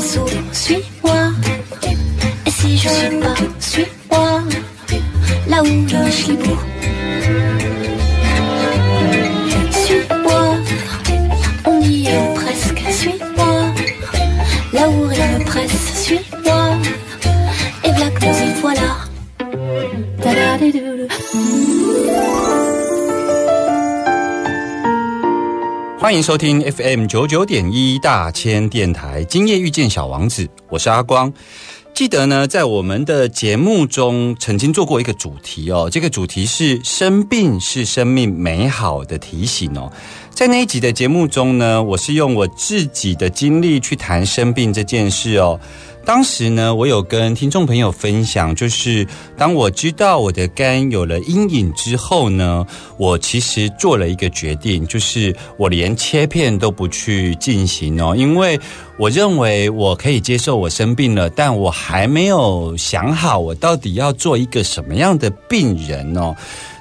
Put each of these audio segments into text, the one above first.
suis-moi. Et si je suis pas, suis-moi, là où suis beau. Suis-moi, on y est presque, suis-moi, là où rien ne presse, suis-moi. Et nous y voilà. 欢迎收听 FM 九九点一大千电台，今夜遇见小王子，我是阿光。记得呢，在我们的节目中曾经做过一个主题哦，这个主题是生病是生命美好的提醒哦。在那一集的节目中呢，我是用我自己的经历去谈生病这件事哦。当时呢，我有跟听众朋友分享，就是当我知道我的肝有了阴影之后呢，我其实做了一个决定，就是我连切片都不去进行哦，因为我认为我可以接受我生病了，但我还没有想好我到底要做一个什么样的病人哦。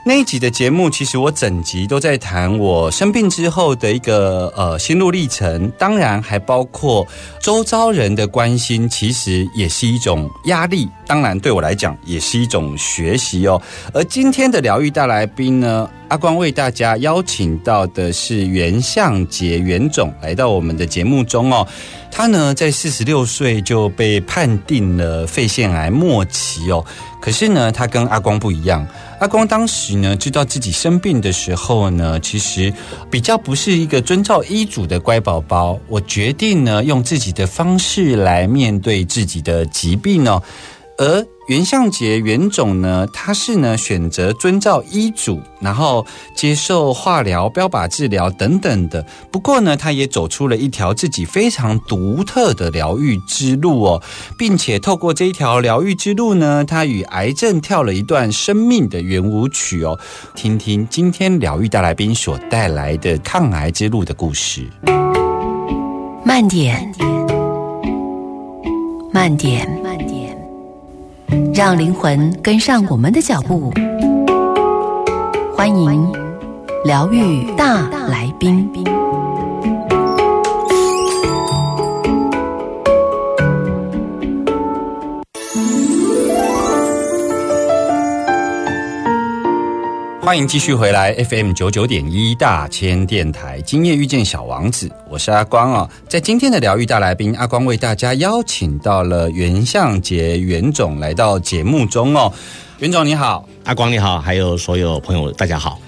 那一集的节目，其实我整集都在谈我生病之后的一个呃心路历程，当然还包括周遭人的关心，其实也是一种压力。当然对我来讲，也是一种学习哦。而今天的疗愈大来宾呢，阿光为大家邀请到的是袁相杰袁总来到我们的节目中哦。他呢在四十六岁就被判定了肺腺癌末期哦。可是呢，他跟阿光不一样。阿光当时呢，知道自己生病的时候呢，其实比较不是一个遵照医嘱的乖宝宝。我决定呢，用自己的方式来面对自己的疾病哦。而袁相杰袁总呢，他是呢选择遵照医嘱，然后接受化疗、标靶治疗等等的。不过呢，他也走出了一条自己非常独特的疗愈之路哦，并且透过这一条疗愈之路呢，他与癌症跳了一段生命的圆舞曲哦。听听今天疗愈大来宾所带来的抗癌之路的故事。慢点，慢点，慢点，让灵魂跟上我们的脚步。欢迎疗愈大来宾。欢迎继续回来 FM 九九点一大千电台，今夜遇见小王子，我是阿光哦。在今天的疗愈大来宾，阿光为大家邀请到了袁相杰袁总来到节目中哦。袁总你好，阿光你好，还有所有朋友大家好。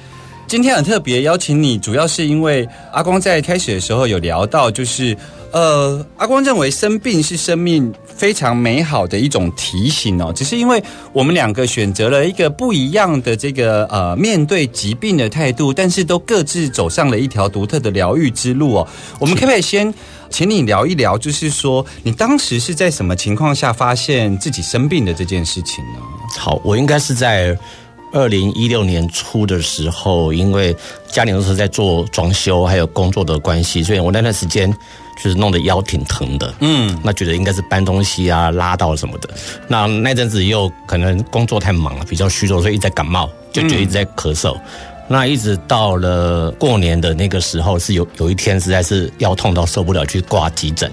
今天很特别邀请你，主要是因为阿光在开始的时候有聊到，就是呃，阿光认为生病是生命非常美好的一种提醒哦。只是因为我们两个选择了一个不一样的这个呃面对疾病的态度，但是都各自走上了一条独特的疗愈之路哦。我们可不可以先请你聊一聊，就是说你当时是在什么情况下发现自己生病的这件事情呢？好，我应该是在二零一六年初的时候，因为家里那时候在做装修，还有工作的关系，所以我那段时间就是弄得腰挺疼的。嗯，那觉得应该是搬东西啊、拉到什么的。那那阵子又可能工作太忙了，比较虚弱，所以一直在感冒，就觉得一直在咳嗽。那一直到了过年的那个时候，是有有一天实在是腰痛到受不了，去挂急诊。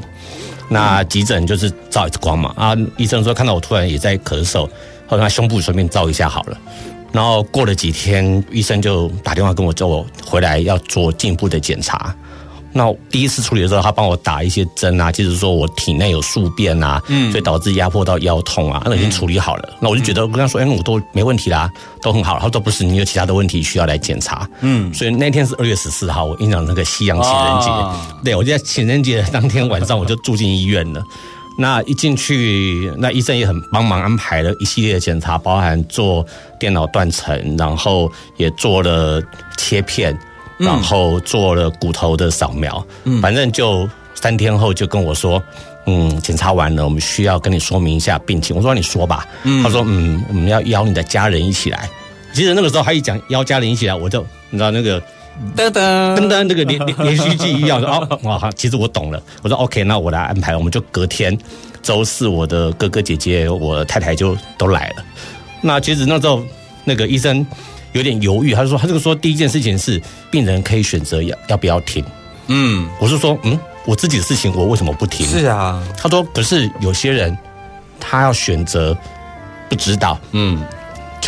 那急诊就是照一次光嘛，啊，医生说看到我突然也在咳嗽，后来他胸部顺便照一下好了。然后过了几天，医生就打电话跟我叫我回来要做进一步的检查。那第一次处理的时候，他帮我打一些针啊，就是说我体内有宿便啊，嗯所以导致压迫到腰痛啊，那已经处理好了。那我就觉得我跟他说，哎，我都没问题啦，都很好。他说不是，你有其他的问题需要来检查。嗯，所以那天是二月十四号，我印象那个西洋情人节，啊对我就在情人节当天晚上我就住进医院了。那一进去，那医生也很帮忙安排了一系列的检查，包含做电脑断层，然后也做了切片，然后做了骨头的扫描。反正就三天后就跟我说，嗯，检查完了，我们需要跟你说明一下病情。我说你说吧。他说，嗯，我们要邀你的家人一起来。其实那个时候他一讲邀家人一起来，我就你知道那个噔噔噔噔，那个连连连续剧一样的 哦，哇，好其实我懂了。我说 OK，那我来安排，我们就隔天周四，我的哥哥姐姐、我太太就都来了。那其实那时候那个医生有点犹豫，他就说，他就说第一件事情是病人可以选择要要不要停。嗯，我是说，嗯，我自己的事情我为什么不停？是啊，他说，可是有些人他要选择不知道，嗯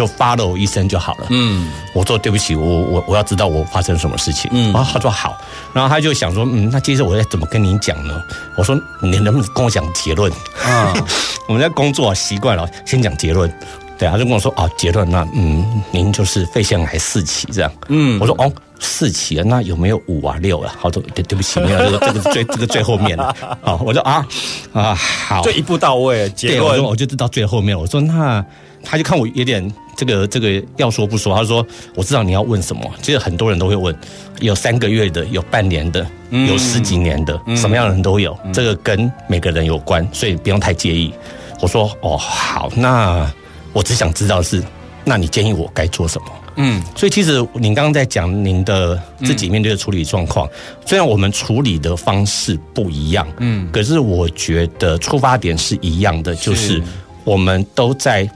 就 follow 医生就好了。嗯我说对不起，我我我要知道我发生什么事情。嗯然后他说好，然后他就想说，嗯，那接着我要怎么跟您讲呢？我说你能不能跟我讲结论？啊，我们在工作习惯了，先讲结论。对，他就跟我说哦，结论那嗯，您就是肺腺癌四期这样。嗯我说哦，四期啊，那有没有五啊六啊？好，多对对不起，没有，这个这个是最这个最后面了。好，我说啊啊好，就一步到位，结果，我说论我就知道最后面。我说那他就看我有点这个这个要说不说。他说我知道你要问什么。其实很多人都会问，有三个月的，有半年的，有十几年的，什么样的人都有。这个跟每个人有关，所以不用太介意。我说哦好，那我只想知道是，那你建议我该做什么？嗯所以其实您刚刚在讲您的自己面对的处理状况，虽然我们处理的方式不一样，嗯可是我觉得出发点是一样的，就是我们都在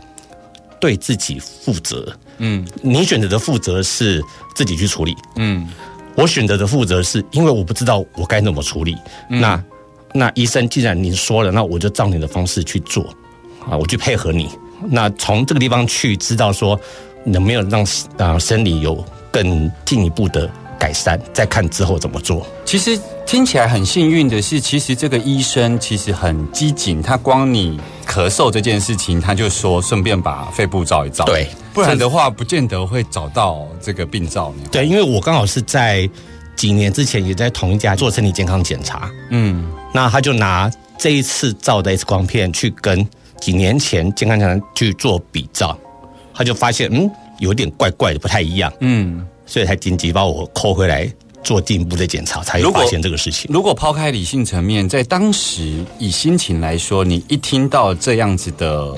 对自己负责。嗯你选择的负责是自己去处理，嗯我选择的负责是因为我不知道我该怎么处理。那那医生既然您说了，那我就照你的方式去做啊，我去配合你。那从这个地方去知道说能没有让啊生理有更进一步的改善，再看之后怎么做。其实听起来很幸运的是，其实这个医生其实很机警，他光你咳嗽这件事情，他就说顺便把肺部照一照，对不然的话不见得会找到这个病灶。对，因为我刚好是在几年之前也在同一家做身体健康检查，嗯。那他就拿这一次照的 X 光片去跟几年前健康检查去做比照，他就发现嗯有点怪怪的，不太一样，嗯，所以才紧急把我扣回来做进一步的检查，才有发现这个事情。如果抛开理性层面，在当时以心情来说，你一听到这样子的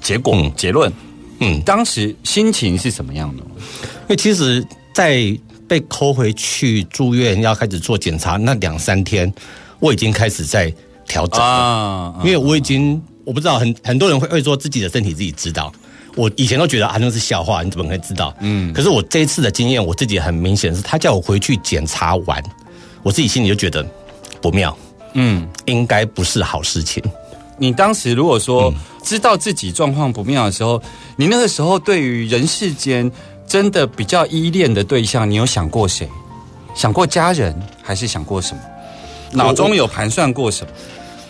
结果、嗯结论，嗯，当时心情是什么样的？因为其实，在被扣回去住院要开始做检查那两三天，我已经开始在调整了。啊，因为我已经我不知道很很多人会会说自己的身体自己知道，我以前都觉得啊那是笑话，你怎么可以知道？嗯，可是我这一次的经验，我自己很明显是，他叫我回去检查完，我自己心里就觉得不妙，嗯。应该不是好事情。你当时如果嗯说知道自己状况不妙的时候，你那个时候对于人世间真的比较依恋的对象，你有想过谁？想过家人，还是想过什么？脑中有盘算过什么？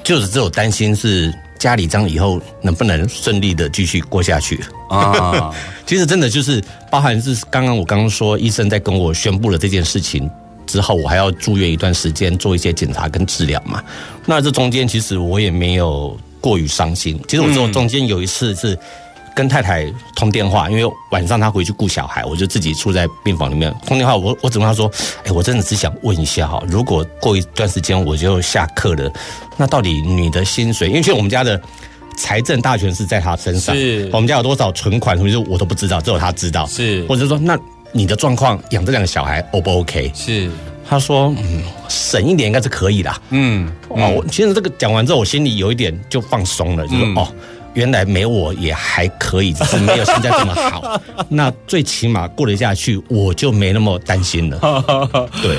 就是只有担心是家里这样以后能不能顺利的继续过下去。啊，其实真的就是包含是刚刚我刚刚说，医生在跟我宣布了这件事情之后，我还要住院一段时间做一些检查跟治疗嘛。那这中间其实我也没有过于伤心。其实我只有中间有一次是跟太太通电话，因为晚上她回去顾小孩，我就自己住在病房里面通电话。我我只问她说：“哎，我真的只想问一下哈，如果过一段时间我就下课了，那到底你的薪水？因为现在我们家的。”财政大权是在他身上，是我们家有多少存款，什么就我都不知道，只有他知道。是或者说，那你的状况养这两个小孩 O 不 OK？是，他说，嗯，省一点应该是可以的。嗯，哦，我其实这个讲完之后，我心里有一点就放松了，就是、嗯哦，原来没我也还可以，只是没有现在这么好。那最起码过得下去，我就没那么担心了。对，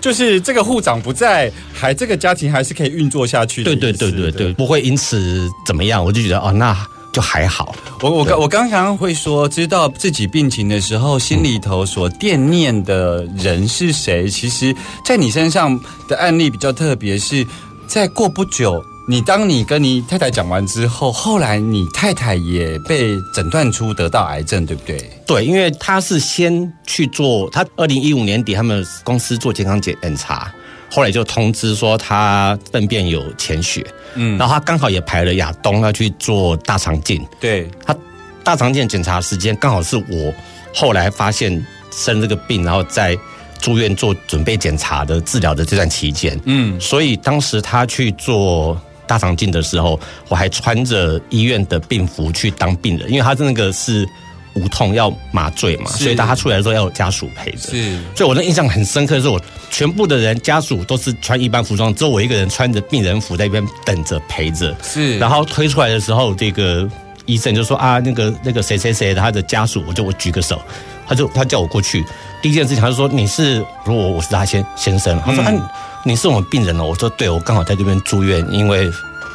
就是这个护长不在，还这个家庭还是可以运作下去的对。对对对对，不会因此怎么样，我就觉得哦，那就还好。我我刚我刚刚会说，知道自己病情的时候，心里头所惦念的人是谁？其实，在你身上的案例比较特别，是在过不久，你当你跟你太太讲完之后，后来你太太也被诊断出得到癌症，对不对？对，因为他是先去做，他二零一五年底他们公司做健康检查，后来就通知说他粪便有潜血，嗯。然后他刚好也排了亚东要去做大肠镜，对，他大肠镜检查时间刚好是我后来发现生这个病，然后在住院做准备检查的治疗的这段期间，嗯。所以当时他去做大肠镜的时候，我还穿着医院的病服去当病人，因为他那个是无痛要麻醉嘛，所以他出来的时候要有家属陪着。是所以我的印象很深刻，是我全部的人家属都是穿一般服装，只有我一个人穿着病人服在那边等着陪着。是，然后推出来的时候，这个医生就说啊，那个那个谁谁谁他的家属，我就我举个手，他就他叫我过去。第一件事情他就说你是，如果我是他先先生，他说、嗯啊你你是我们病人哦，我说对，我刚好在这边住院，因为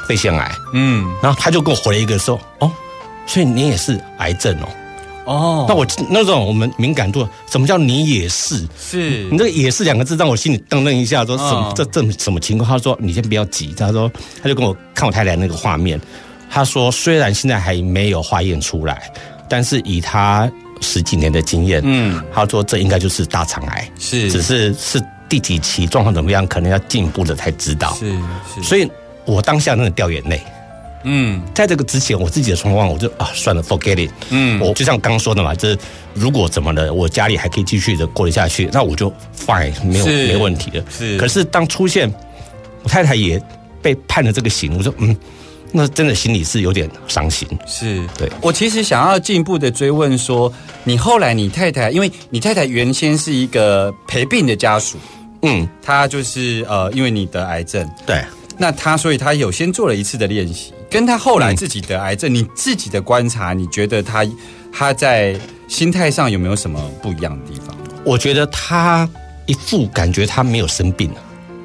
肺腺癌。嗯然后他就跟我回了一个说哦，所以你也是癌症哦。哦，那我那种我们敏感度，什么叫你也是？是你这个“也是”两个字，让我心里噔噔一下，说什么、嗯这这什么情况？他说你先不要急，他说他就跟我看我太太那个画面，他说虽然现在还没有化验出来，但是以他十几年的经验，嗯他说这应该就是大肠癌，是只是是第几期状况怎么样，可能要进一步的才知道。是是，所以我当下真的掉眼泪。嗯在这个之前，我自己的状况，我就啊算了，forget it。嗯我就像刚刚说的嘛，这如果怎么了，我家里还可以继续的过得下去，那我就 fine，没有没问题的。是可是当出现我太太也被判了这个刑，我说嗯，那真的心里是有点伤心。是对我其实想要进一步的追问说，你后来你太太，因为你太太原先是一个陪病的家属，嗯，他就是呃，因为你得癌症，对。那他所以他有先做了一次的练习，跟他后来嗯自己得癌症，你自己的观察，你觉得他他在心态上有没有什么不一样的地方？我觉得他一副感觉他没有生病，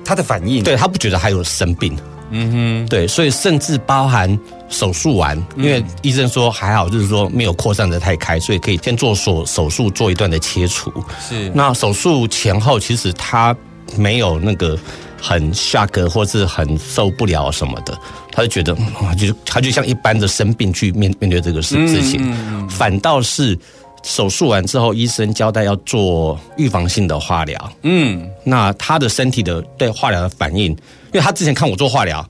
他的反应，对他不觉得他有生病，嗯哼，对，所以甚至包含手术完，因为医生说还好，就是说没有扩散的太开，所以可以先做手手术做一段的切除。是。那手术前后，其实他没有那个很 shock 或是很受不了什么的，他就觉得，嗯就他就像一般的生病去面面对这个事事情，反倒是手术完之后，医生交代要做预防性的化疗。嗯，那他的身体的对化疗的反应，因为他之前看我做化疗，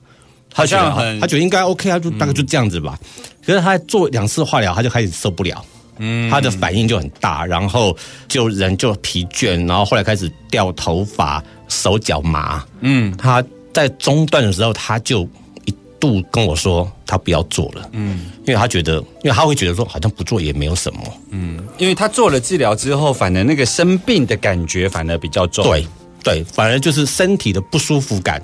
他觉得很他觉得应该 OK，他就大概就这样子吧。可是他做两次化疗，他就开始受不了。嗯，他的反应就很大，然后就人就疲倦，然后后来开始掉头发、手脚麻。嗯，他在中断的时候，他就一度跟我说他不要做了。嗯，因为他觉得，因为他会觉得说好像不做也没有什么。嗯因为他做了治疗之后，反而那个生病的感觉反而比较重，对对，反而就是身体的不舒服感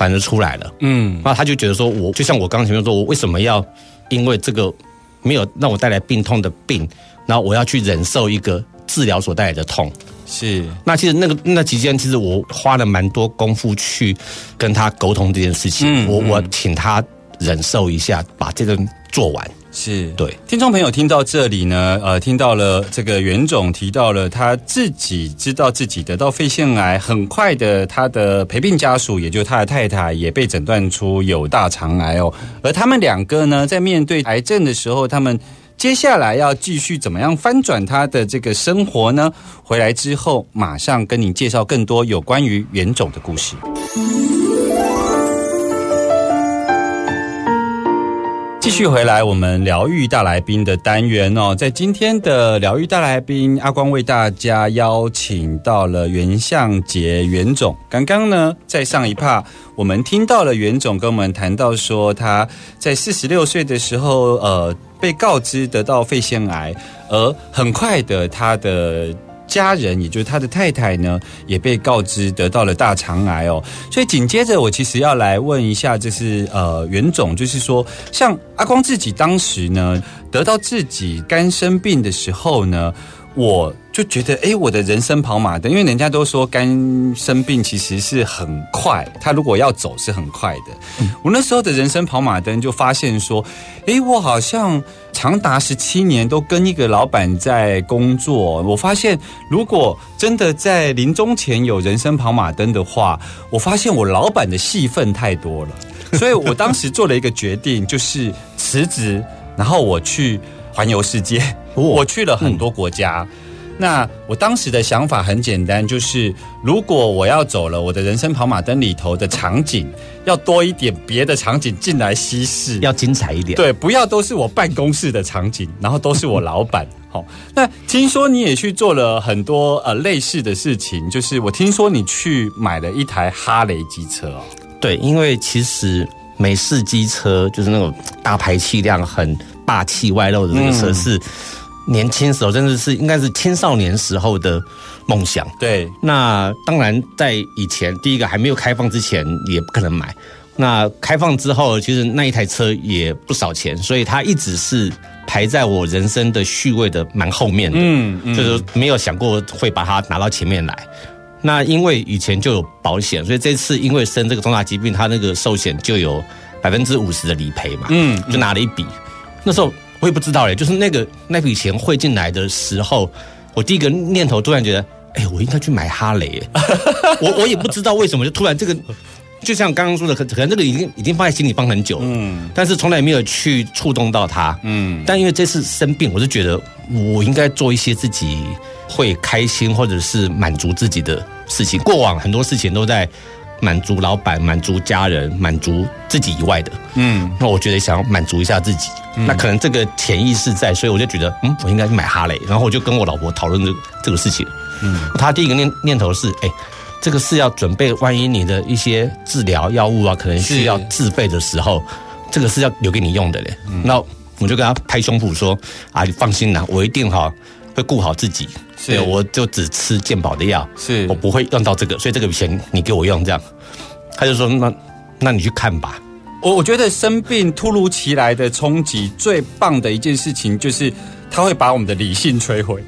反而出来了。嗯那他就觉得说我，就像我刚刚前面说，我为什么要因为这个没有让我带来病痛的病，然后我要去忍受一个治疗所带来的痛？是那其实那个那期间，其实我花了蛮多功夫去跟他沟通这件事情。我我请他忍受一下，把这个做完。是，对，听众朋友听到这里呢，呃，听到了这个袁总提到了他自己知道自己得到肺腺癌，很快的他的陪病家属，也就是他的太太，也被诊断出有大肠癌哦。而他们两个呢，在面对癌症的时候，他们接下来要继续怎么样翻转他的这个生活呢？回来之后，马上跟您介绍更多有关于袁总的故事。继续回来，我们疗愈大来宾的单元哦，在今天的疗愈大来宾，阿光为大家邀请到了袁相杰袁总。刚刚呢，在上一趴，我们听到了袁总跟我们谈到说，他在四十六岁的时候，呃，被告知得到肺腺癌，而很快的，他的家人，也就是他的太太呢，也被告知得到了大肠癌哦。所以紧接着，我其实要来问一下，就是呃，袁总，就是说，像阿光自己当时呢，得到自己肝生病的时候呢，我。就觉得，哎，我的人生跑马灯，因为人家都说肝生病其实是很快，他如果要走是很快的。我那时候的人生跑马灯就发现说，哎，我好像长达十七年都跟一个老板在工作。我发现，如果真的在临终前有人生跑马灯的话，我发现我老板的戏份太多了，所以我当时做了一个决定，就是辞职，然后我去环游世界，我去了很多国家。那我当时的想法很简单，就是如果我要走了，我的人生跑马灯里头的场景要多一点别的场景进来稀释，要精彩一点。对，不要都是我办公室的场景，然后都是我老板。好，那听说你也去做了很多呃类似的事情，就是我听说你去买了一台哈雷机车哦。对，因为其实美式机车就是那种大排气量很霸气外露的那个车是。年轻时候真的是应该是青少年时候的梦想。对，那当然在以前第一个还没有开放之前也不可能买。那开放之后，其实那一台车也不少钱，所以它一直是排在我人生的序位的蛮后面的。嗯，嗯就是没有想过会把它拿到前面来。那因为以前就有保险，所以这次因为生这个重大疾病，它那个寿险就有百分之五十的理赔嘛。嗯，就拿了一笔。那时候。我也不知道嘞，就是那个那笔钱汇进来的时候，我第一个念头突然觉得，哎，我应该去买哈雷。我我也不知道为什么，就突然这个，就像刚刚说的，可可能这个已经已经放在心里放很久，嗯，但是从来没有去触动到它，嗯。但因为这次生病，我就觉得我应该做一些自己会开心或者是满足自己的事情。过往很多事情都在。满足老板、满足家人、满足自己以外的，嗯，那我觉得想要满足一下自己，那可能这个潜意识在，所以我就觉得，嗯，我应该去买哈雷，然后我就跟我老婆讨论这这个事情，嗯，她第一个念念头是，哎，这个是要准备，万一你的一些治疗药物啊，可能需要自费的时候，这个是要留给你用的嘞，那我就跟她拍胸脯说，啊，你放心啦，我一定哈会顾好自己。是，我就只吃健保的药，是我不会用到这个，所以这个钱你给我用，这样。他就说：“那，那你去看吧。”我我觉得生病突如其来的冲击，最棒的一件事情就是。他会把我们的理性摧毁，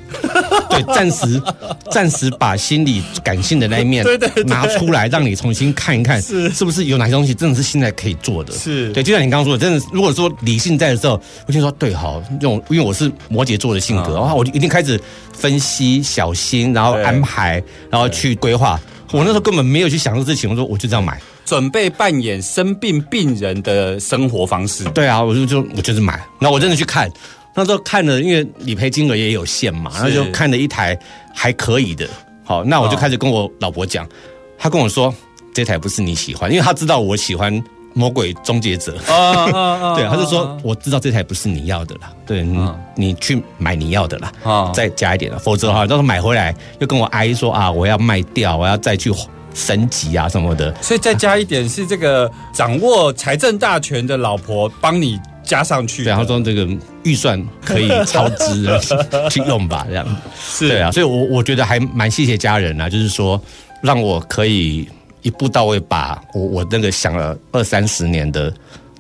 对，暂时暂时把心理感性的那一面拿出来，让你重新看一看，是是不是有哪些东西真的是现在可以做的？是对，就像你刚刚说的，真的，如果说理性在的时候，我就说对，好，用因为我是摩羯座的性格，然后我就一定开始分析、小心，然后安排，然后去规划。我那时候根本没有去想这事情，我说我就这样买，准备扮演生病病人的生活方式。对啊，我就就我就是买，那我真的去看。那时候看了，因为理赔金额也有限嘛，然后就看了一台还可以的。好，那我就开始跟我老婆讲，她跟我说这台不是你喜欢，因为她知道我喜欢魔鬼终结者。对，她就说我知道这台不是你要的啦，对你你去买你要的啦，再加一点了，否则的话到时候买回来又跟我哀说啊，我要卖掉，我要再去升级啊什么的。所以再加一点是这个掌握财政大权的老婆帮你。加上去，然后说这个预算可以超支去用吧，这样。是。对啊，所以我我觉得还蛮谢谢家人啊，就是说让我可以一步到位把我我那个想了二三十年的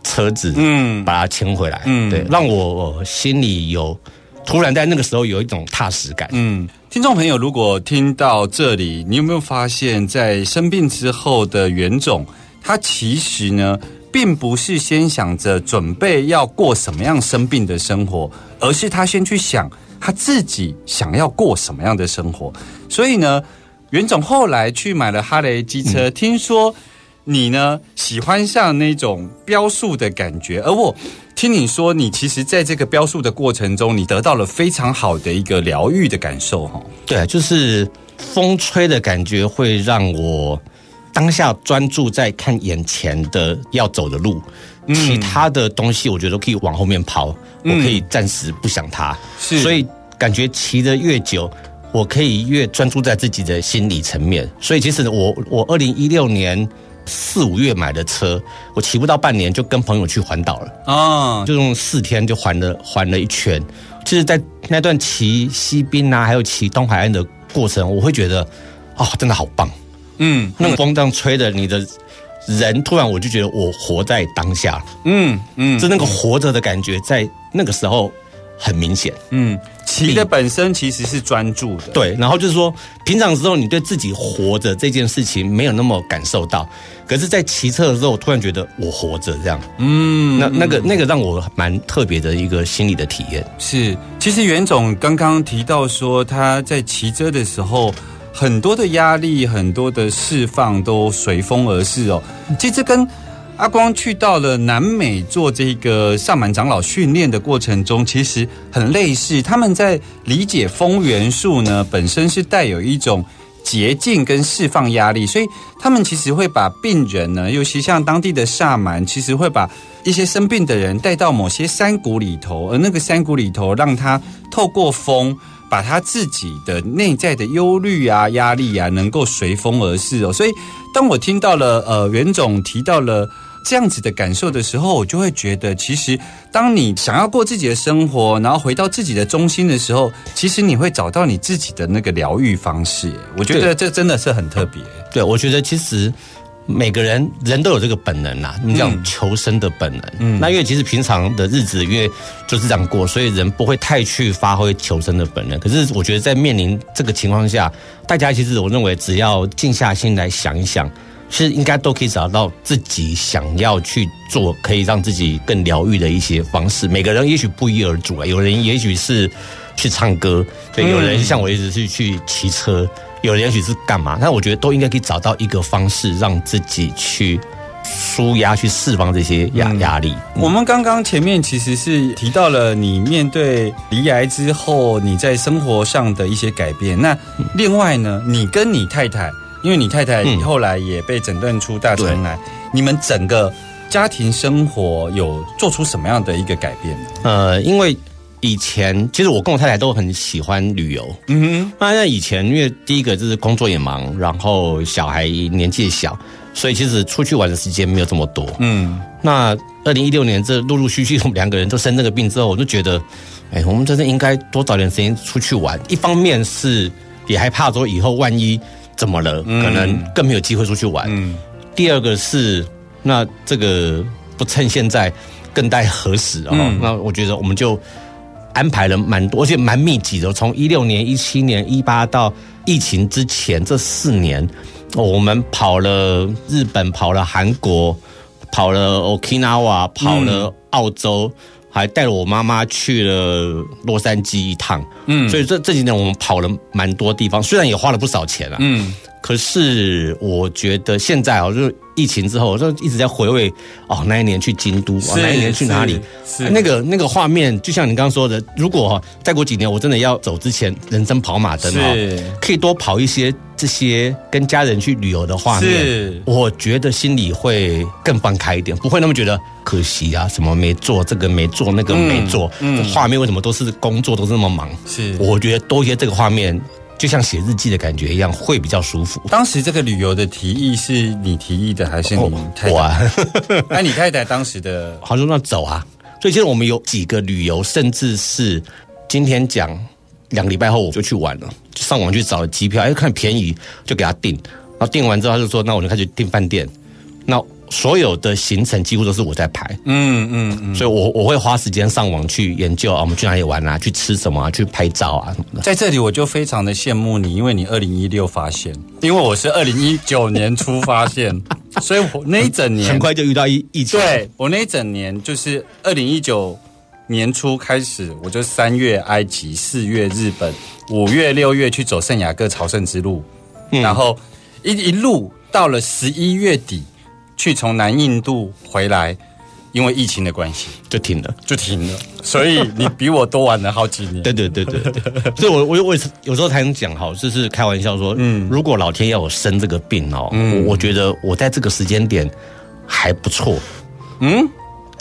车子，嗯，把它牵回来，嗯，对，让我心里有突然在那个时候有一种踏实感，嗯。听众朋友，如果听到这里，你有没有发现，在生病之后的袁总，他其实呢？并不是先想着准备要过什么样生病的生活，而是他先去想他自己想要过什么样的生活。所以呢，袁总后来去买了哈雷机车。听说你呢喜欢上那种飙速的感觉，而我听你说，你其实在这个飙速的过程中，你得到了非常好的一个疗愈的感受。哈，对，就是风吹的感觉会让我。当下专注在看眼前的要走的路，其他的东西我觉得可以往后面抛，我可以暂时不想它。是，所以感觉骑得越久，我可以越专注在自己的心理层面。所以其实我我二零一六年四五月买的车，我骑不到半年就跟朋友去环岛了啊，就用四天就环了环了一圈。其实，在那段骑西滨啊，还有骑东海岸的过程，我会觉得啊，真的好棒。嗯，那个风这样吹的，你的人突然我就觉得我活在当下，嗯嗯，就那个活着的感觉，在那个时候很明显。嗯，骑的本身其实是专注的，对，然后就是说，平常时候你对自己活着这件事情没有那么感受到，可是，在骑车的时候，我突然觉得我活着这样。嗯，那那个那个让我蛮特别的一个心理的体验。是，其实袁总刚刚提到说，他在骑车的时候，很多的压力、很多的释放都随风而逝哦。其实跟阿光去到了南美做这个萨满长老训练的过程中，其实很类似。他们在理解风元素呢，本身是带有一种捷径跟释放压力，所以他们其实会把病人呢，尤其像当地的萨满，其实会把一些生病的人带到某些山谷里头，而那个山谷里头让他透过风。把他自己的内在的忧虑啊、压力啊，能够随风而逝哦。所以，当我听到了呃袁总提到了这样子的感受的时候，我就会觉得，其实当你想要过自己的生活，然后回到自己的中心的时候，其实你会找到你自己的那个疗愈方式。我觉得这真的是很特别。对，我觉得其实每个人人都有这个本能啦，你讲求生的本能。嗯，那因为其实平常的日子，因为就是这样过，所以人不会太去发挥求生的本能。可是我觉得在面临这个情况下，大家其实我认为只要静下心来想一想，其实应该都可以找到自己想要去做，可以让自己更疗愈的一些方式。每个人也许不一而足啊，有人也许是去唱歌，对，有人像我一直是去骑车。有人也许是干嘛？但我觉得都应该可以找到一个方式，让自己去舒压、去释放这些压压力。我们刚刚前面其实是提到了你面对离癌之后，你在生活上的一些改变。那另外呢，你跟你太太，因为你太太后来也被诊断出大肠癌，你们整个家庭生活有做出什么样的一个改变呢？呃，因为。以前其实我跟我太太都很喜欢旅游，嗯哼。那以前因为第一个就是工作也忙，然后小孩年纪小，所以其实出去玩的时间没有这么多。嗯。那二零一六年这陆陆续续我们两个人都生这个病之后，我就觉得，哎，我们真的应该多找点时间出去玩。一方面是也害怕说以后万一怎么了，可能更没有机会出去玩。嗯。第二个是那这个不趁现在，更待何时啊？那我觉得我们就。安排了蛮多，而且蛮密集的。从一六年、一七年、一八到疫情之前这四年，我们跑了日本，跑了韩国，跑了 Okinawa，跑了澳洲，还带了我妈妈去了洛杉矶一趟。嗯，所以这这几年我们跑了蛮多地方，虽然也花了不少钱啊。嗯。可是我觉得现在啊，就是疫情之后，我就一直在回味哦，那一年去京都，哦，那一年去哪里？是那个那个画面，就像你刚刚说的，如果哈再过几年，我真的要走之前，人生跑马灯哦，可以多跑一些这些跟家人去旅游的画面，我觉得心里会更放开一点，不会那么觉得可惜啊，什么没做这个没做那个没做，嗯，画面为什么都是工作都是那么忙？是，我觉得多一些这个画面。就像写日记的感觉一样，会比较舒服。当时这个旅游的提议是你提议的，还是你太太？那你太太当时的，好说那走啊。所以其实我们有几个旅游，甚至是今天讲两个礼拜后我就去玩了，就上网去找了机票，哎，看便宜就给他订。然后订完之后他就说，那我就开始订饭店。那所有的行程几乎都是我在排，嗯嗯嗯，所以我我会花时间上网去研究啊，我们去哪里玩啊，去吃什么啊，去拍照啊什么的。在这里我就非常的羡慕你，因为你二零一六发现，因为我是二零一九年初发现，所以我那一整年很快就遇到疫疫情。对我那一整年就是二零一九年初开始，我就三月埃及，四月日本，五月六月去走圣雅各朝圣之路，然后一一路到了十一月底。去从南印度回来，因为疫情的关系就停了，就停了。所以你比我多玩了好几年。对对对对对。所以我我我有时候才能讲哈，就是开玩笑说，嗯，如果老天要我生这个病哦，嗯，我觉得我在这个时间点还不错，嗯。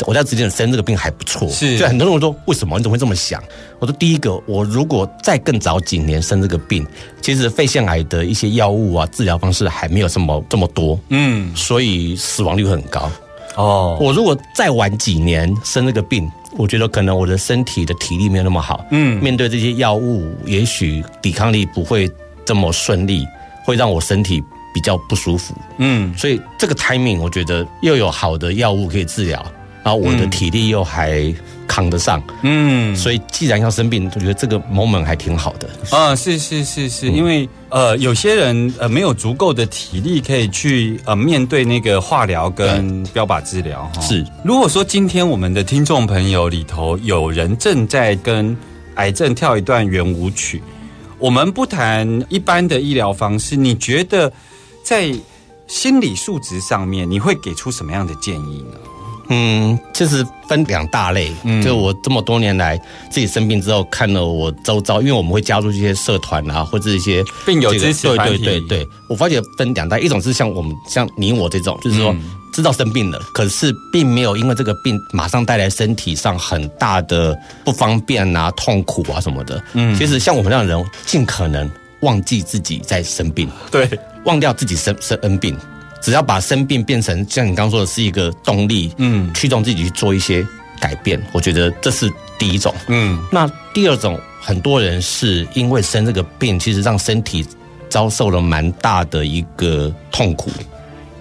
我在之前生这个病还不错，是，就很多人说为什么？你怎么会这么想？我说第一个，我如果再更早几年生这个病，其实肺腺癌的一些药物啊治疗方式还没有这么这么多，嗯，所以死亡率很高。哦，我如果再晚几年生这个病，我觉得可能我的身体的体力没有那么好，嗯，面对这些药物，也许抵抗力不会这么顺利，会让我身体比较不舒服，嗯，所以这个 timing 我觉得又有好的药物可以治疗。然后我的体力又还扛得上。嗯，所以既然要生病，我觉得这个 moment 还挺好的。啊，是是是是，因为呃，有些人呃没有足够的体力可以去呃面对那个化疗跟标靶治疗哈。是，如果说今天我们的听众朋友里头有人正在跟癌症跳一段圆舞曲，我们不谈一般的医疗方式，你觉得在心理素质上面，你会给出什么样的建议呢？嗯，其实分两大类。嗯就我这么多年来自己生病之后，看了我周遭，因为我们会加入一些社团啊，或者一些病友对对对对，我发觉分两大，一种是像我们像你我这种，就是说嗯知道生病了，可是并没有因为这个病马上带来身体上很大的不方便啊、痛苦啊什么的。嗯其实像我们这样的人，尽可能忘记自己在生病。对，忘掉自己生生恩病，只要把生病变成像你刚刚说的是一个动力，嗯驱动自己去做一些改变，我觉得这是第一种。嗯那第二种，很多人是因为生这个病，其实让身体遭受了蛮大的一个痛苦。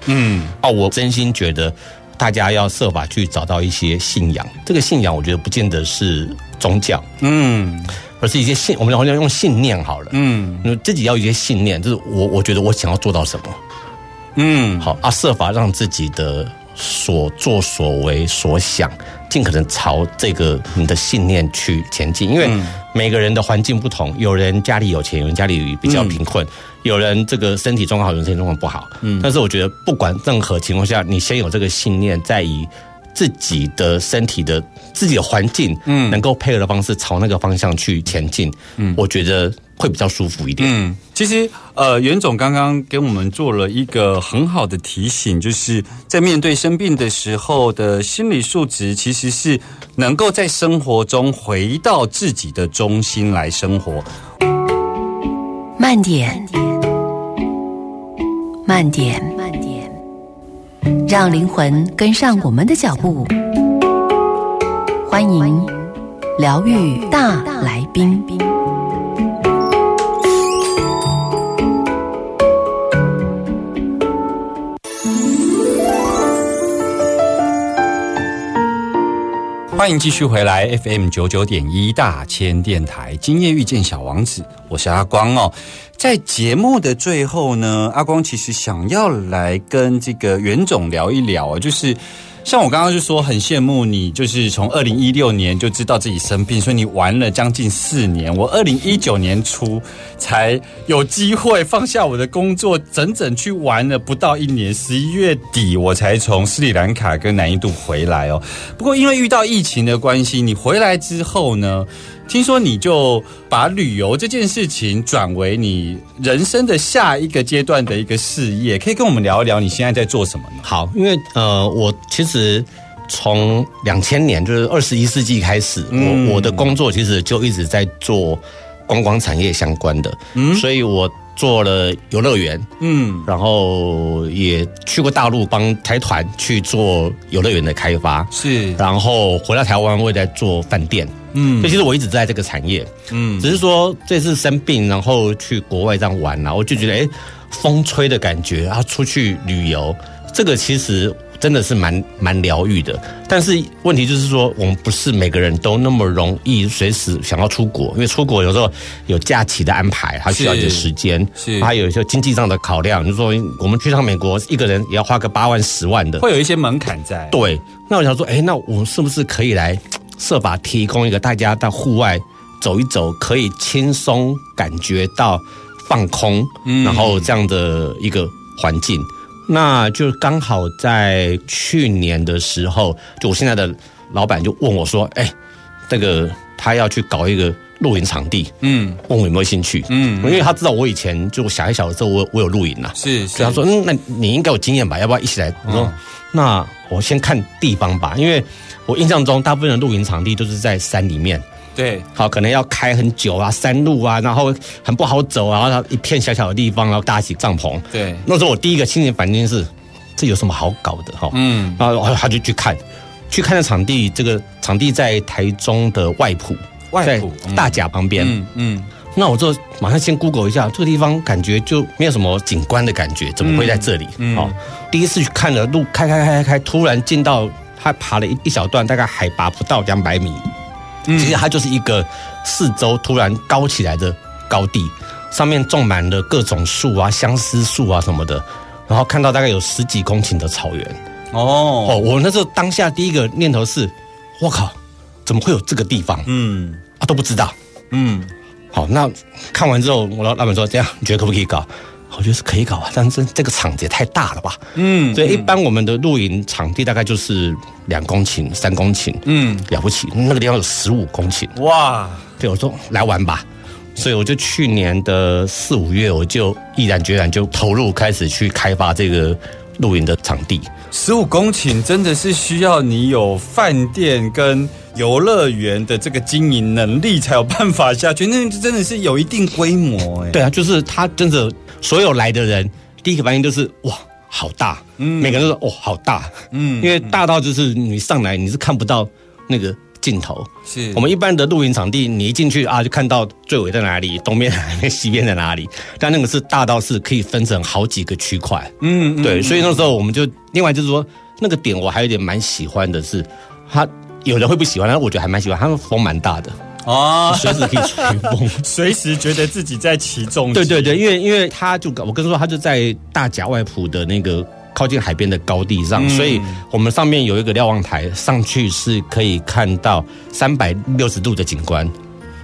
嗯哦，我真心觉得大家要设法去找到一些信仰。这个信仰，我觉得不见得是宗教，嗯而是一些信，我们好像用信念好了。嗯嗯，自己要有一些信念，就是我我觉得我想要做到什么。嗯，好啊，设法让自己的所作所为所想，尽可能朝这个你的信念去前进。因为每个人的环境不同，有人家里有钱，有人家里比较贫困，有人这个身体状况好，有人身体状况不好。嗯，但是我觉得不管任何情况下，你先有这个信念，再以自己的身体的自己的环境，嗯，能够配合的方式朝那个方向去前进，嗯，我觉得会比较舒服一点。嗯，其实呃，袁总刚刚给我们做了一个很好的提醒，就是在面对生病的时候的心理素质，其实是能够在生活中回到自己的中心来生活。慢点，慢点，慢点，让灵魂跟上我们的脚步。欢迎疗愈大来宾。欢迎继续回来 FM 九九点一大千电台，今夜遇见小王子，我是阿光哦。在节目的最后呢，阿光其实想要来跟这个袁总聊一聊啊，就是像我刚刚就说很羡慕你，就是从二零一六年就知道自己生病，所以你玩了将近四年。我二零一九年初才有机会放下我的工作，整整去玩了不到一年。十一月底我才从斯里兰卡跟南印度回来哦。不过因为遇到疫情的关系，你回来之后呢？听说你就把旅游这件事情转为你人生的下一个阶段的一个事业，可以跟我们聊一聊你现在在做什么呢？好，因为呃，我其实从两千年，就是二十一世纪开始，嗯我我的工作其实就一直在做观光产业相关的，嗯，所以我做了游乐园，嗯。然后也去过大陆帮台团去做游乐园的开发，是。然后回到台湾我也在做饭店，嗯。所以其实我一直在这个产业，嗯。只是说这次生病，然后去国外这样玩啊，我就觉得哎，风吹的感觉，然后出去旅游，这个其实真的是蛮蛮疗愈的。但是问题就是说，我们不是每个人都那么容易随时想要出国，因为出国有时候有假期的安排，它需要一些时间，是还有一些经济上的考量，就是说我们去趟美国，一个人也要花个八万十万的，会有一些门槛在。对，那我想说，哎，那我们是不是可以来设法提供一个大家到户外走一走，可以轻松感觉到放空，嗯然后这样的一个环境？那就刚好在去年的时候，就我现在的老板就问我说，哎，那个他要去搞一个露营场地，嗯。问我有没有兴趣？嗯。因为他知道我以前就小一小的时候，我我有露营啊，是所以他说，嗯，那你应该有经验吧？要不要一起来？我说，嗯那我先看地方吧，因为我印象中大部分的露营场地都是在山里面，对，好，可能要开很久啊，山路啊，然后很不好走啊，然后一片小小的地方，然后搭起帐篷。对，那时候我第一个心情反应是，这有什么好搞的哈？嗯然后他就去看，去看的场地，这个场地在台中的外埔，外埔大甲旁边。嗯嗯那我就马上先 Google 一下这个地方，感觉就没有什么景观的感觉，怎么会在这里？嗯哦，第一次去看了路，开开开开开，突然进到他爬了一一小段，大概海拔不到两百米。其实它就是一个四周突然高起来的高地，上面种满了各种树啊、相思树啊什么的，然后看到大概有十几公顷的草原。哦，哦，我那时候当下第一个念头是，我靠，怎么会有这个地方嗯啊？都不知道。嗯，好，那看完之后，我老老板说这样，你觉得可不可以搞？我觉得是可以搞啊，但是这个场子也太大了吧。嗯所以一般我们的露营场地大概就是两公顷、三公顷，嗯，了不起，那个地方有十五公顷。哇，对，我说来玩吧，所以我就去年的四五月，我就毅然决然就投入开始去开发这个露营的场地。十五公顷真的是需要你有饭店跟游乐园的这个经营能力才有办法下去，那真的是有一定规模哎。对啊，就是它真的所有来的人，第一个反应就是哇，好大，嗯，每个人都说哦，好大，嗯因为大到就是你上来你是看不到那个尽头。是我们一般的露营场地，你一进去啊，就看到最尾在哪里，东边在哪里，西边在哪里。但那个是大到是可以分成好几个区块。嗯嗯对，所以那时候我们就另外就是说，那个点我还有点蛮喜欢的是，他有人会不喜欢，但我觉得还蛮喜欢，他们风蛮大的，啊，随时可以吹风。随时觉得自己在其中。对对对，因为因为他就我跟你说，他就在大甲外埔的那个靠近海边的高地上，嗯所以我们上面有一个瞭望台，上去是可以看到三百六十度的景观，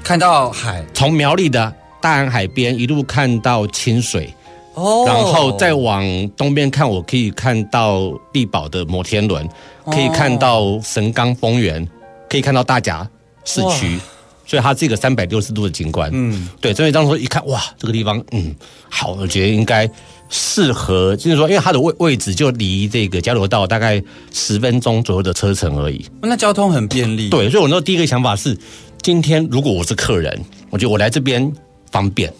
看到海从苗栗的大安海边一路看到清水，哦然后再往东边看，我可以看到地堡的摩天轮，可以看到神冈丰原，可以看到大甲市区。所以它是一个三百六十度的景观，嗯对，所以当时一看，哇，这个地方，嗯，好，我觉得应该适合，就是说，因为它的位位置就离这个交流道大概十分钟左右的车程而已，那交通很便利。对，所以我那时候第一个想法是，今天如果我是客人，我觉得我来这边方便，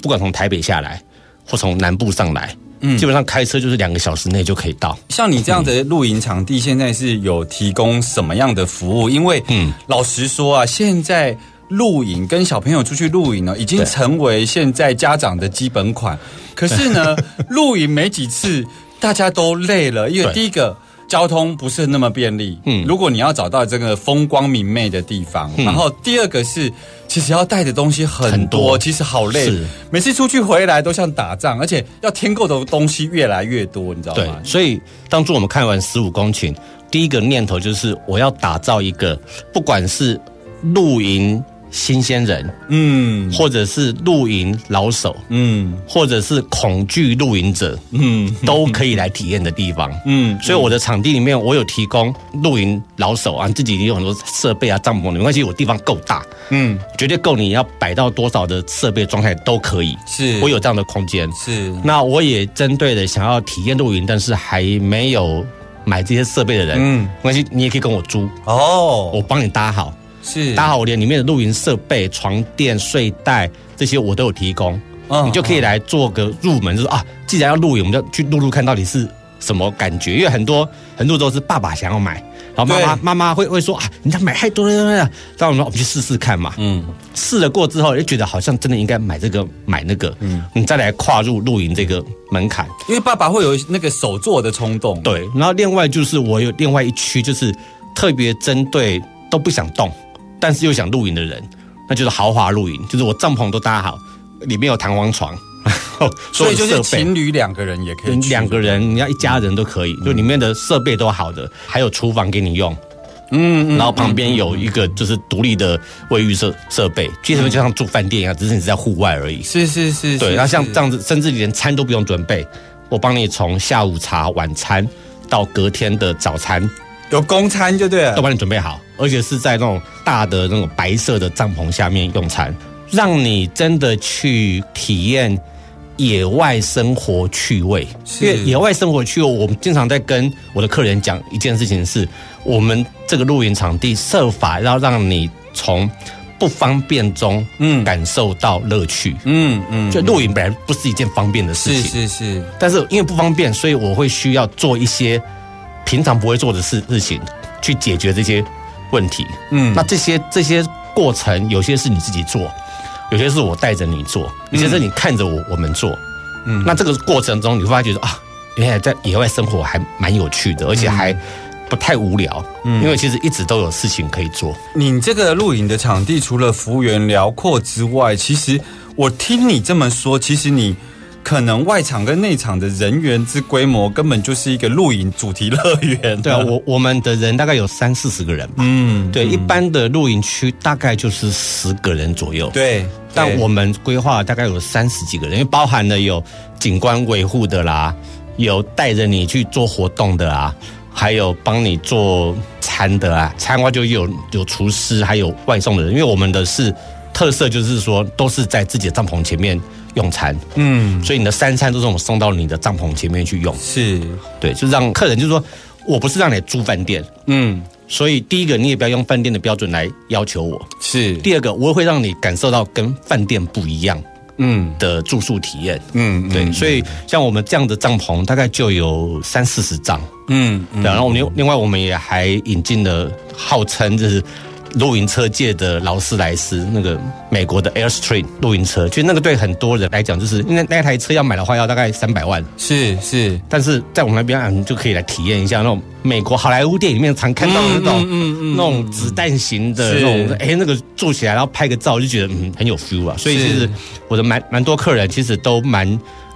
不管从台北下来或从南部上来，嗯，基本上开车就是两个小时内就可以到。像你这样的露营场地，现在是有提供什么样的服务？因为，嗯嗯，老实说啊，现在露营跟小朋友出去露营呢，已经成为现在家长的基本款。可是呢，露营没几次，大家都累了，因为第一个。交通不是那么便利，嗯，嗯如果你要找到这个风光明媚的地方，然后第二个是，其实要带的东西很很多，其实好累。是，每次出去回来都像打仗，而且要添购的东西越来越多，你知道对吗？，所以当初我们看完十五公顷，第一个念头就是我要打造一个，不管是露营新鲜人，嗯。或者是露营老手，嗯。或者是恐惧露营者，嗯。都可以来体验的地方。嗯，所以我的场地里面，我有提供露营老手啊，自己也有很多设备啊、帐篷，没关系，我地方够大，嗯。绝对够你要摆到多少的设备状态都可以。是。我有这样的空间。是。那我也针对的想要体验露营，但是还没有买这些设备的人，嗯嗯，没关系，你也可以跟我租，哦。我帮你搭好，是。搭好我连里面的露营设备、床垫、睡袋这些我都有提供，嗯你就可以来做个入门，就是啊，既然要露营，我们就去露露看到底是什么感觉，因为很多很多都是爸爸想要买，然后妈妈对。妈妈会会说啊，人家买太多了，让我们我们去试试看嘛，嗯。试了过之后，就觉得好像真的应该买这个买那个，嗯，你再来跨入露营这个门槛。因为爸爸会有那个手做的冲动，对，然后另外就是我有另外一区，就是特别针对都不想动，但是又想露营的人，那就是豪华露营，就是我帐篷都搭好，里面有弹簧床，然 后所以就是情侣两个人也可以两个人，你要一家人都可以，就里面的设备都好的，还有厨房给你用，嗯然后旁边有一个就是独立的卫浴设设备，基本上就像住饭店一样，只是你是在户外而已。是是是，对，是那像这样子，甚至连餐都不用准备，我帮你从下午茶、晚餐到隔天的早餐有公餐就对了，都帮你准备好，而且是在那种大的那种白色的帐篷下面用餐，让你真的去体验野外生活趣味。因为野外生活趣味，我们经常在跟我的客人讲一件事情是，我们这个露营场地设法要让你从不方便中，嗯。嗯，感受到乐趣。嗯嗯，就露营本来不是一件方便的事是情，是是，但是因为不方便，所以我会需要做一些平常不会做的事事情，去解决这些问题。嗯那这些这些过程，有些是你自己做，有些是我带着你做，有些是你看着我我们做。嗯那这个过程中，你会发觉说啊，原来在野外生活还蛮有趣的，而且还不太无聊，嗯因为其实一直都有事情可以做。你这个露营的场地除了幅员辽阔之外，其实我听你这么说，其实你可能外场跟内场的人员之规模根本就是一个露营主题乐园。对啊，我我们的人大概有三四十个人吧。嗯，对，一般的露营区大概就是十个人左右。对，对但我们规划大概有三十几个人，因为包含了有景观维护的啦，有带着你去做活动的啊，还有帮你做餐的啊，餐的话就有有厨师，还有外送的人，因为我们的是特色就是说都是在自己的帐篷前面用餐，嗯。所以你的三餐都是我们送到你的帐篷前面去用，是。对，就让客人就是说我不是让你住饭店。嗯。所以第一个，你也不要用饭店的标准来要求我。是。第二个，我会让你感受到跟饭店不一样嗯。的住宿体验。嗯对，所以像我们这样的帐篷，大概就有三四十张。嗯对，然后我们另另外我们也还引进了号称就是露营车界的劳斯莱斯那个美国的 Airstream 露营车，其实那个对很多人来讲，就是因为那台车要买的话要大概三百万，是是。但是在我们那边啊，你就可以来体验一下那种美国好莱坞电影里面常看到的那种、嗯嗯那种子弹型的是那种，哎、那个坐起来然后拍个照，就觉得嗯很有 feel 啊。所以其是实我的蛮蛮多客人其实都蛮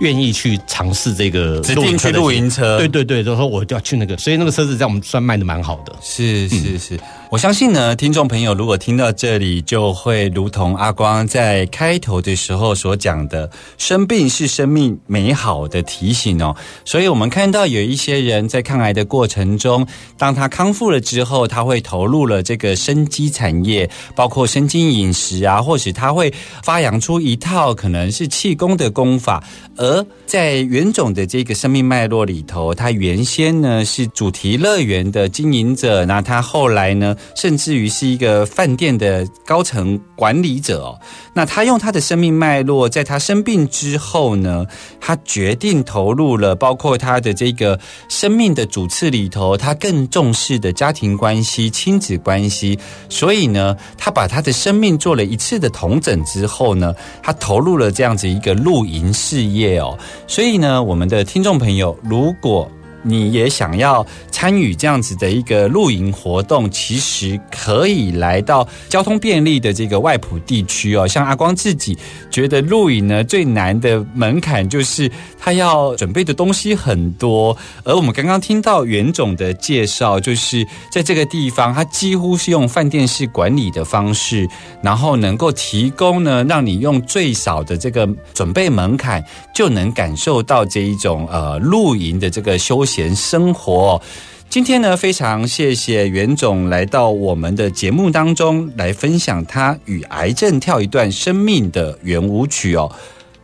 愿意去尝试这个指定去露营车对对对，都说我就要去那个，所以那个车子在我们算卖的蛮好的。是是是，我相信呢，听众朋友如果听到这里，就会如同阿光在开头的时候所讲的，生病是生命美好的提醒哦。所以我们看到有一些人在抗癌的过程中，当他康复了之后，他会投入了这个生机产业，包括生津饮食啊，或许他会发扬出一套可能是气功的功法，而在袁总的这个生命脉络里头，他原先呢是主题乐园的经营者，那他后来呢，甚至于是一个饭店的高层管理者哦。那他用他的生命脉络，在他生病之后呢，他决定投入了包括他的这个生命的主次里头，他更重视的家庭关系、亲子关系。所以呢，他把他的生命做了一次的同整之后呢，他投入了这样子一个露营事业哦。所以呢，我们的听众朋友，如果你也想要参与这样子的一个露营活动，其实可以来到交通便利的这个外埔地区哦。像阿光自己觉得露营呢最难的门槛就是他要准备的东西很多，而我们刚刚听到袁总的介绍，就是在这个地方，他几乎是用饭店式管理的方式，然后能够提供呢，让你用最少的这个准备门槛，就能感受到这一种呃露营的这个休闲生活、今天呢，非常谢谢袁总来到我们的节目当中来分享他与癌症跳一段生命的圆舞曲哦。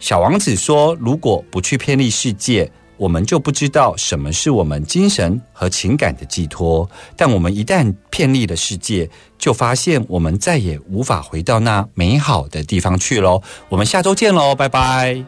小王子说：“如果不去偏离世界，我们就不知道什么是我们精神和情感的寄托。但我们一旦偏离了世界，就发现我们再也无法回到那美好的地方去喽。”我们下周见喽，拜拜。